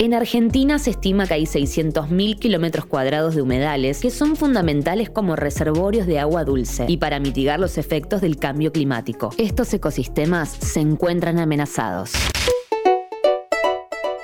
En Argentina se estima que hay 600.000 kilómetros cuadrados de humedales que son fundamentales como reservorios de agua dulce y para mitigar los efectos del cambio climático. Estos ecosistemas se encuentran amenazados.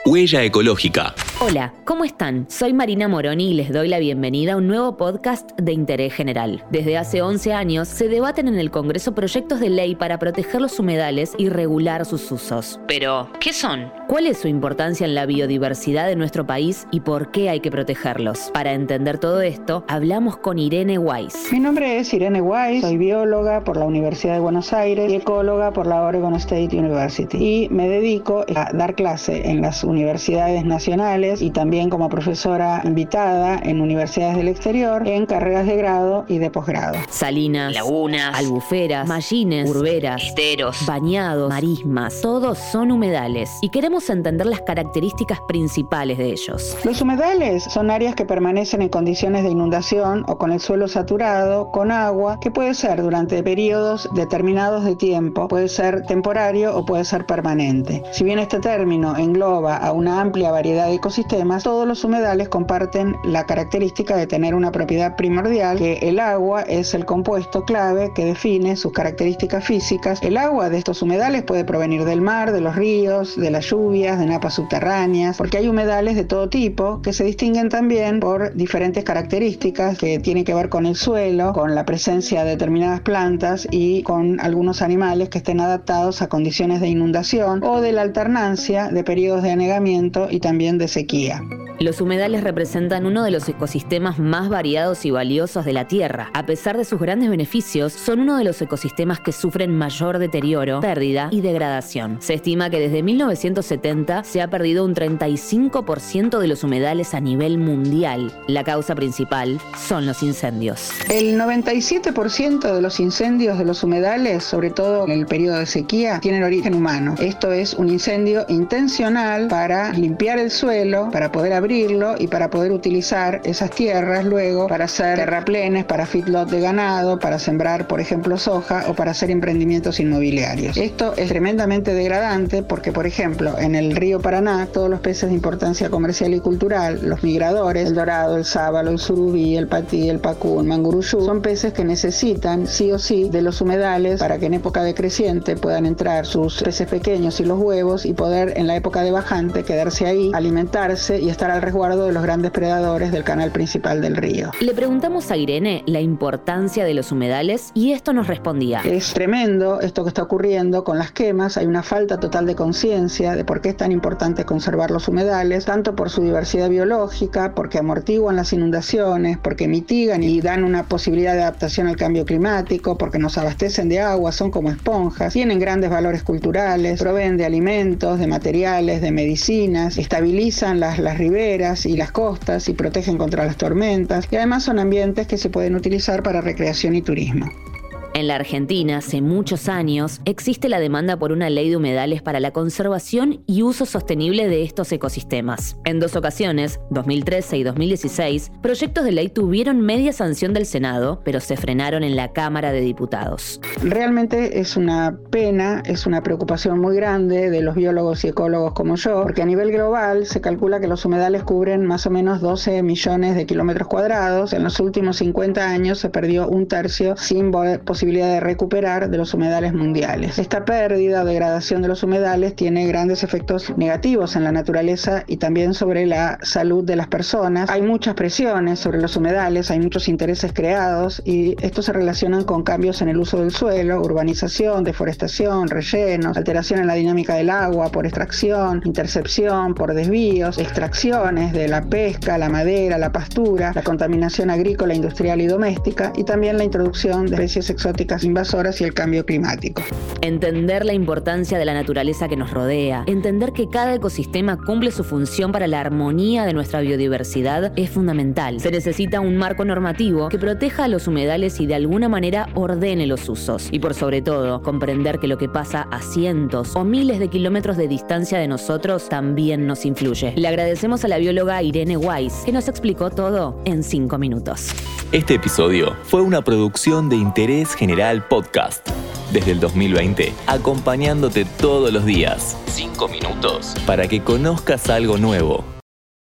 Huella ecológica. Hola, ¿cómo están? Soy Marina Moroni y les doy la bienvenida a un nuevo podcast de interés general. Desde hace 11 años se debaten en el Congreso proyectos de ley para proteger los humedales y regular sus usos. Pero, ¿qué son? ¿Cuál es su importancia en la biodiversidad de nuestro país y por qué hay que protegerlos? Para entender todo esto, hablamos con Irene Weiss. Mi nombre es Irene Weiss, soy bióloga por la Universidad de Buenos Aires y ecóloga por la Oregon State University y me dedico a dar clase en las universidades nacionales y también como profesora invitada en universidades del exterior en carreras de grado y de posgrado. Salinas, lagunas, albuferas, mallines, urberas, esteros, bañados, marismas, todos son humedales y queremos entender las características principales de ellos. Los humedales son áreas que permanecen en condiciones de inundación o con el suelo saturado, con agua, que puede ser durante periodos determinados de tiempo, puede ser temporario o puede ser permanente. Si bien este término engloba a una amplia variedad de ecosistemas, todos los humedales comparten la característica de tener una propiedad primordial, que el agua es el compuesto clave que define sus características físicas. El agua de estos humedales puede provenir del mar, de los ríos, de las lluvias, de napas subterráneas, porque hay humedales de todo tipo que se distinguen también por diferentes características que tienen que ver con el suelo, con la presencia de determinadas plantas y con algunos animales que estén adaptados a condiciones de inundación o de la alternancia de periodos de anegamiento y también de sequía los humedales representan uno de los ecosistemas más variados y valiosos de la Tierra. A pesar de sus grandes beneficios, son uno de los ecosistemas que sufren mayor deterioro, pérdida y degradación. Se estima que desde 1970 se ha perdido un 35% de los humedales a nivel mundial. La causa principal son los incendios. El 97% de los incendios de los humedales, sobre todo en el periodo de sequía, tienen origen humano. Esto es un incendio intencional para limpiar el suelo para poder abrirlo y para poder utilizar esas tierras luego para hacer terraplenes, para feedlot de ganado, para sembrar, por ejemplo, soja o para hacer emprendimientos inmobiliarios. Esto es tremendamente degradante porque, por ejemplo, en el río Paraná, todos los peces de importancia comercial y cultural, los migradores, el dorado, el sábalo, el surubí, el patí, el pacú, el manguruyú, son peces que necesitan sí o sí de los humedales para que en época decreciente puedan entrar sus peces pequeños y los huevos y poder en la época de bajante quedarse ahí, alimentar y estar al resguardo de los grandes predadores del canal principal del río. Le preguntamos a Irene la importancia de los humedales y esto nos respondía. Es tremendo esto que está ocurriendo con las quemas, hay una falta total de conciencia de por qué es tan importante conservar los humedales, tanto por su diversidad biológica, porque amortiguan las inundaciones, porque mitigan y dan una posibilidad de adaptación al cambio climático, porque nos abastecen de agua, son como esponjas, tienen grandes valores culturales, proveen de alimentos, de materiales, de medicinas, estabilizan las, las riberas y las costas y protegen contra las tormentas y además son ambientes que se pueden utilizar para recreación y turismo. En la Argentina, hace muchos años, existe la demanda por una ley de humedales para la conservación y uso sostenible de estos ecosistemas. En dos ocasiones, 2013 y 2016, proyectos de ley tuvieron media sanción del Senado, pero se frenaron en la Cámara de Diputados. Realmente es una pena, es una preocupación muy grande de los biólogos y ecólogos como yo, porque a nivel global se calcula que los humedales cubren más o menos 12 millones de kilómetros cuadrados. En los últimos 50 años se perdió un tercio sin posibilidad de recuperar de los humedales mundiales. Esta pérdida o degradación de los humedales tiene grandes efectos negativos en la naturaleza y también sobre la salud de las personas. Hay muchas presiones sobre los humedales, hay muchos intereses creados y estos se relacionan con cambios en el uso del suelo, urbanización, deforestación, rellenos, alteración en la dinámica del agua por extracción, intercepción, por desvíos, extracciones de la pesca, la madera, la pastura, la contaminación agrícola, industrial y doméstica y también la introducción de especies exóticas invasoras y el cambio climático. Entender la importancia de la naturaleza que nos rodea, entender que cada ecosistema cumple su función para la armonía de nuestra biodiversidad es fundamental. Se necesita un marco normativo que proteja a los humedales y de alguna manera ordene los usos. Y por sobre todo, comprender que lo que pasa a cientos o miles de kilómetros de distancia de nosotros también nos influye. Le agradecemos a la bióloga Irene Weiss, que nos explicó todo en cinco minutos. Este episodio fue una producción de Interés General Podcast. Desde el 2020, acompañándote todos los días. Cinco minutos. Para que conozcas algo nuevo